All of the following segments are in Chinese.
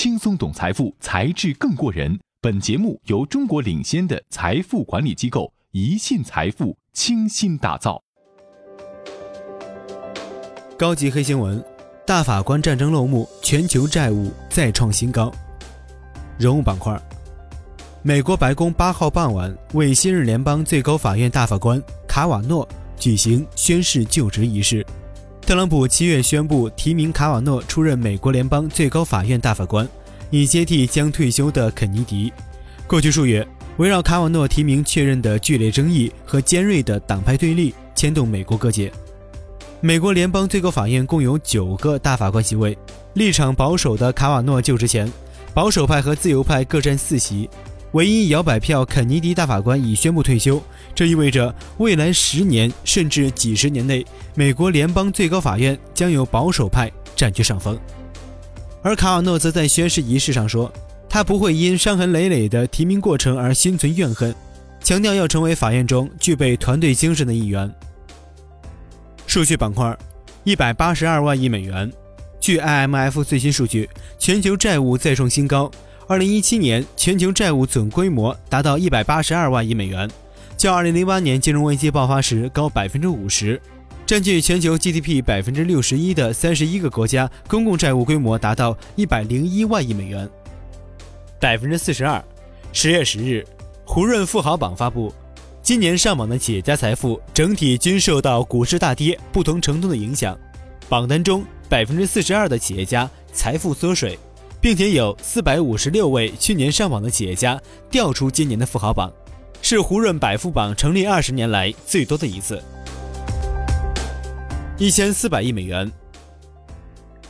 轻松懂财富，才智更过人。本节目由中国领先的财富管理机构宜信财富倾心打造。高级黑新闻：大法官战争落幕，全球债务再创新高。人物板块：美国白宫八号傍晚为新任联邦最高法院大法官卡瓦诺举行宣誓就职仪式。特朗普七月宣布提名卡瓦诺出任美国联邦最高法院大法官，以接替将退休的肯尼迪。过去数月，围绕卡瓦诺提名确认的剧烈争议和尖锐的党派对立牵动美国各界。美国联邦最高法院共有九个大法官席位，立场保守的卡瓦诺就职前，保守派和自由派各占四席。唯一摇摆票肯尼迪大法官已宣布退休，这意味着未来十年甚至几十年内，美国联邦最高法院将由保守派占据上风。而卡瓦诺则在宣誓仪式上说，他不会因伤痕累累的提名过程而心存怨恨，强调要成为法院中具备团队精神的一员。数据板块，一百八十二万亿美元。据 IMF 最新数据，全球债务再创新高。二零一七年全球债务总规模达到一百八十二万亿美元，较二零零八年金融危机爆发时高百分之五十。占据全球 GDP 百分之六十一的三十一个国家公共债务规模达到一百零一万亿美元。百分之四十二。十月十日，胡润富豪榜发布，今年上榜的企业家财富整体均受到股市大跌不同程度的影响。榜单中，百分之四十二的企业家财富缩水。并且有四百五十六位去年上榜的企业家调出今年的富豪榜，是胡润百富榜成立二十年来最多的一次。一千四百亿美元。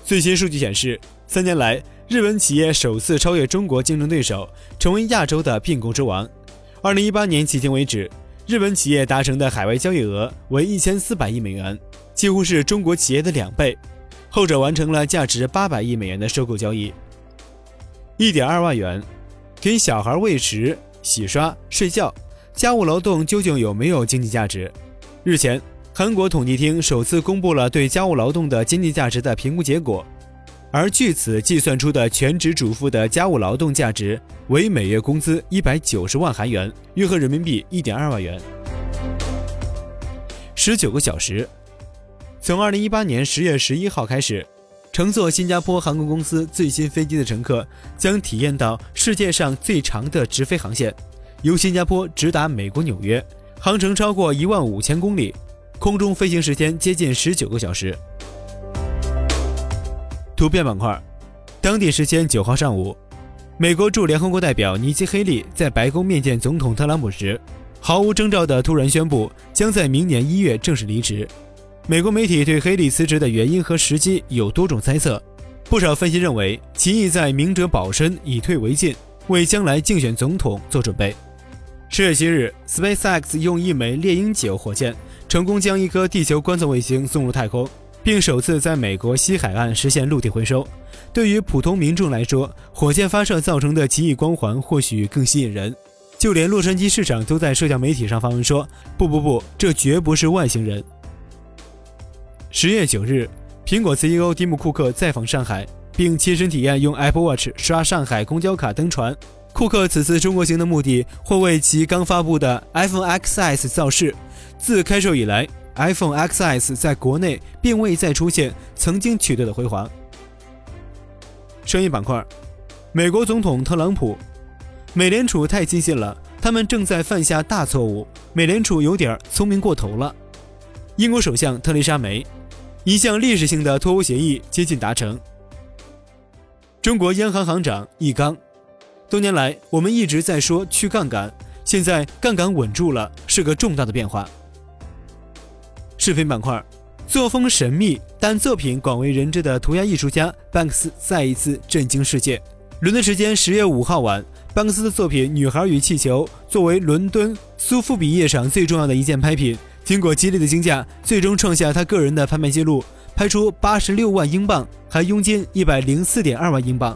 最新数据显示，三年来，日本企业首次超越中国竞争对手，成为亚洲的并购之王。二零一八年迄今为止，日本企业达成的海外交易额为一千四百亿美元，几乎是中国企业的两倍。后者完成了价值八百亿美元的收购交易。一点二万元，给小孩喂食、洗刷、睡觉，家务劳动究竟有没有经济价值？日前，韩国统计厅首次公布了对家务劳动的经济价值的评估结果，而据此计算出的全职主妇的家务劳动价值为每月工资一百九十万韩元，约合人民币一点二万元。十九个小时，从二零一八年十月十一号开始。乘坐新加坡航空公司最新飞机的乘客将体验到世界上最长的直飞航线，由新加坡直达美国纽约，航程超过一万五千公里，空中飞行时间接近十九个小时。图片板块，当地时间九号上午，美国驻联合国代表尼基·黑利在白宫面见总统特朗普时，毫无征兆地突然宣布将在明年一月正式离职。美国媒体对黑利辞职的原因和时机有多种猜测，不少分析认为其意在明哲保身，以退为进，为将来竞选总统做准备。十月七日，SpaceX 用一枚猎鹰九火箭成功将一颗地球观测卫星送入太空，并首次在美国西海岸实现陆地回收。对于普通民众来说，火箭发射造成的奇异光环或许更吸引人。就连洛杉矶市长都在社交媒体上发文说：“不不不，这绝不是外星人。”十月九日，苹果 CEO 蒂姆·库克再访上海，并亲身体验用 Apple Watch 刷上海公交卡登船。库克此次中国行的目的，或为其刚发布的 iPhone XS 造势。自开售以来，iPhone XS 在国内并未再出现曾经取得的辉煌。商业板块，美国总统特朗普，美联储太尽信了，他们正在犯下大错误。美联储有点聪明过头了。英国首相特蕾莎梅。一项历史性的脱欧协议接近达成。中国央行行长易纲，多年来我们一直在说去杠杆，现在杠杆稳住了，是个重大的变化。视频板块，作风神秘但作品广为人知的涂鸦艺术家班克斯再一次震惊世界。伦敦时间十月五号晚，班克斯的作品《女孩与气球》作为伦敦苏富比夜场最重要的一件拍品。经过激烈的竞价，最终创下他个人的拍卖记录，拍出八十六万英镑，还佣金一百零四点二万英镑。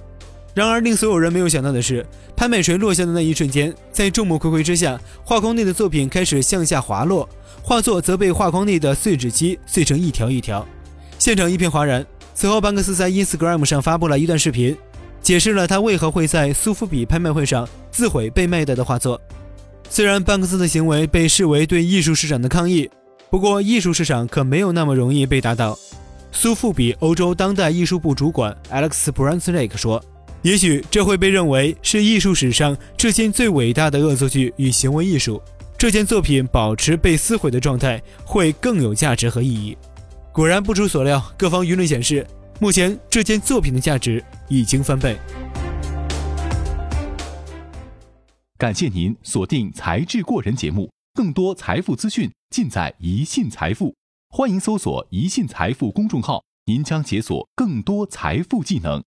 然而，令所有人没有想到的是，拍卖锤落下的那一瞬间，在众目睽睽之下，画框内的作品开始向下滑落，画作则被画框内的碎纸机碎成一条一条，现场一片哗然。此后，班克斯在 Instagram 上发布了一段视频，解释了他为何会在苏富比拍卖会上自毁被卖掉的画作。虽然班克斯的行为被视为对艺术市场的抗议，不过艺术市场可没有那么容易被打倒。苏富比欧洲当代艺术部主管 Alex Brunswick 说：“也许这会被认为是艺术史上至今最伟大的恶作剧与行为艺术。这件作品保持被撕毁的状态会更有价值和意义。”果然不出所料，各方舆论显示，目前这件作品的价值已经翻倍。感谢您锁定《财智过人》节目，更多财富资讯尽在宜信财富。欢迎搜索“宜信财富”公众号，您将解锁更多财富技能。